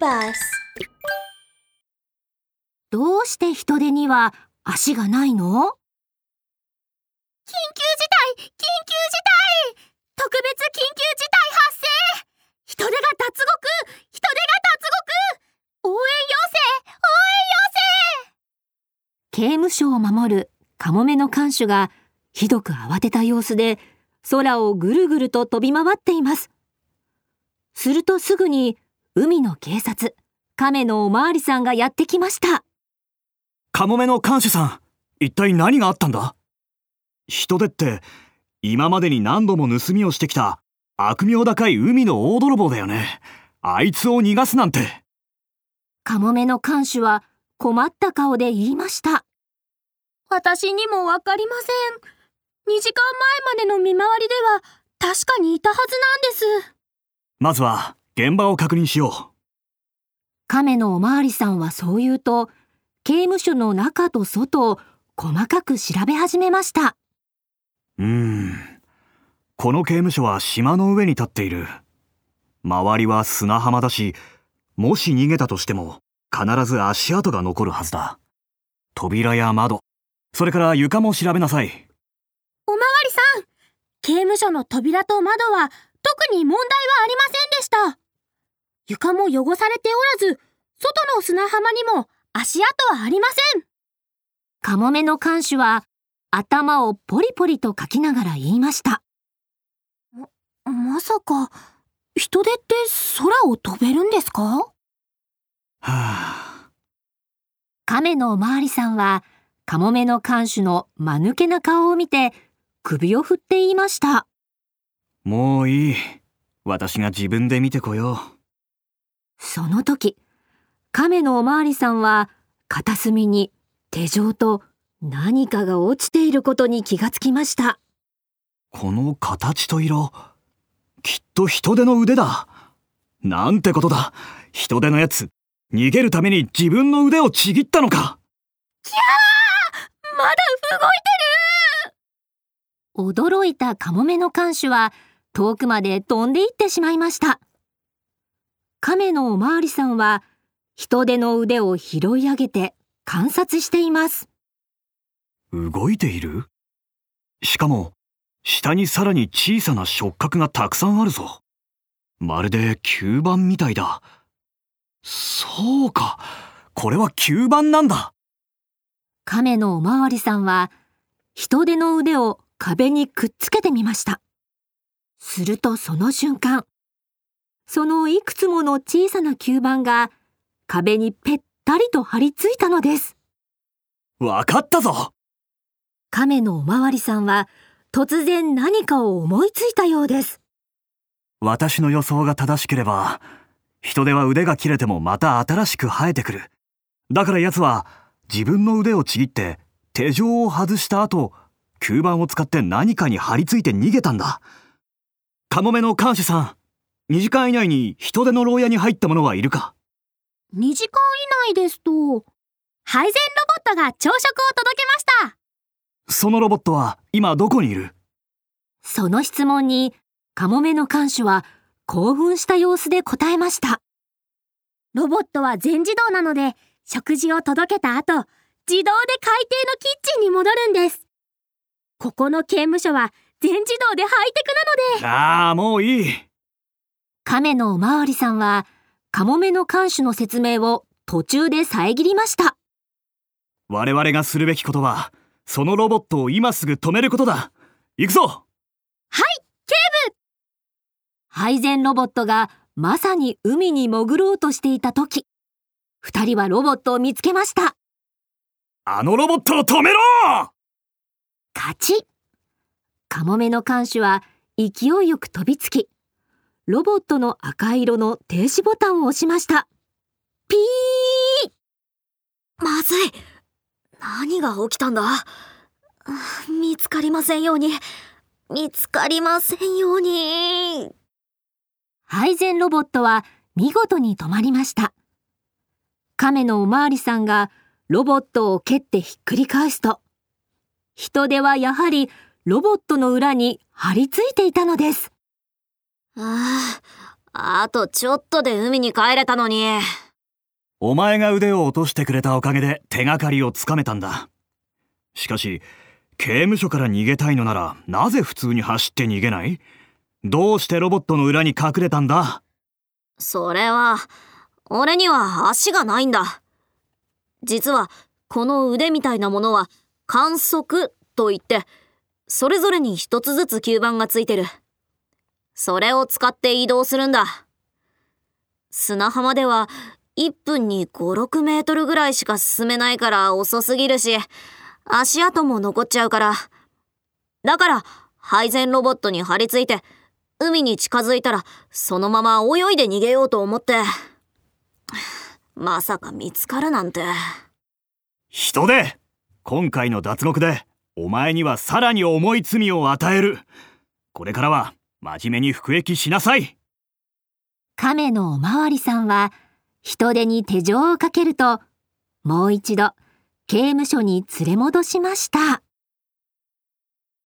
bus どうして人手には足がないの？緊急事態緊急事態。特別緊急事態発生。人手が脱獄人手が脱獄。応援要請応援刑務所を守るカモメの看守がひどく慌てた様子で空をぐるぐると飛び回っています。するとすぐに海の警察、亀のおまわりさんがやってきました。カモメの看守さん、一体何があったんだ？人手って、今までに何度も盗みをしてきた悪名高い海の大泥棒だよね。あいつを逃がすなんて。カモメの看守は困った顔で言いました。私にもわかりません2時間前までの見回りでは確かにいたはずなんですまずは、現場を確認しよう。亀のおまわりさんはそう言うと、刑務所の中と外を細かく調べ始めました。うーん。この刑務所は島の上に立っている。周りは砂浜だし、もし逃げたとしても必ず足跡が残るはずだ。扉や窓、それから床も調べなさい。おまわりさん刑務所の扉と窓は特に問題はありませんでした床も汚されておらず外の砂浜にも足跡はありませんカモメの看守は頭をポリポリとかきながら言いました。まさか人手って空を飛べるんですか？はあ、亀のおまわりさんは、カモメの看守の間抜けな顔を見て、首を振って言いました。もういい。私が自分で見てこよう。その時、亀のおまわりさんは、片隅に手錠と何かが落ちていることに気がつきました。この形と色、きっと人手の腕だ。なんてことだ。人手のやつ、逃げるために自分の腕をちぎったのか。まだ動いてる驚いたカモメの看守は、遠くまで飛んでいってしまいました。亀のおまわりさんは、人手の腕を拾い上げて観察しています。動いている？しかも、下にさらに小さな触覚がたくさんあるぞ。まるで吸盤みたいだ。そうか。これは吸盤なんだ。亀のおまわりさんは、人手の腕を壁にくっつけてみました。するとその瞬間、そのいくつもの小さな吸盤が壁にぺったりと張り付いたのです。わかったぞ亀のおまわりさんは突然何かを思いついたようです。私の予想が正しければ、人手は腕が切れてもまた新しく生えてくる。だから奴は自分の腕をちぎって手錠を外した後、吸盤を使って何かに張り付いて逃げたんだ。カモメの看守さん、2時間以内に人手の牢屋に入った者はいるか？2時間以内ですと配膳ロボットが朝食を届けました。そのロボットは今どこにいる？その質問にカモメの看守は興奮した様子で答えました。ロボットは全自動なので食事を届けた後自動で海底のキッチンに戻るんです。ここの刑務所は全自動でハイテクなので。ああ、もういい。亀のおまわりさんはカモメの看守の説明を途中で遮りました。我々がするべきことは、そのロボットを今すぐ止めることだ。行くぞ配膳ロボットがまさに海に潜ろうとしていた時、二人はロボットを見つけました。あのロボットを止めろ勝ちカモメの看守は勢いよく飛びつき、ロボットの赤色の停止ボタンを押しました。ピーまずい何が起きたんだ？見つかりませんように見つかりませんように配膳ロボットは見事に止まりました。亀のおまわりさんがロボットを蹴ってひっくり返すと、人手はやはりロボットの裏に張り付いていたのです。ああとちょっとで海に帰れたのに。お前が腕を落としてくれたおかげで手がかりをつかめたんだ。しかし、刑務所から逃げたいのなら、なぜ普通に走って逃げない？どうしてロボットの裏に隠れたんだ？それは、俺には足がないんだ。実は、この腕みたいなものは、観測といって、それぞれに一つずつ吸盤がついてる。それを使って移動するんだ。砂浜では1分に5、6メートルぐらいしか進めないから遅すぎるし、足跡も残っちゃうから。だから、配膳ロボットに張り付いて、海に近づいたら、そのまま泳いで逃げようと思って。まさか見つかるなんて。人で今回の脱獄で、お前にはさらに重い罪を与える。これからは、真面目に服役しなさい。亀のおまわりさんは、人手に手錠をかけると、もう一度、刑務所に連れ戻しました。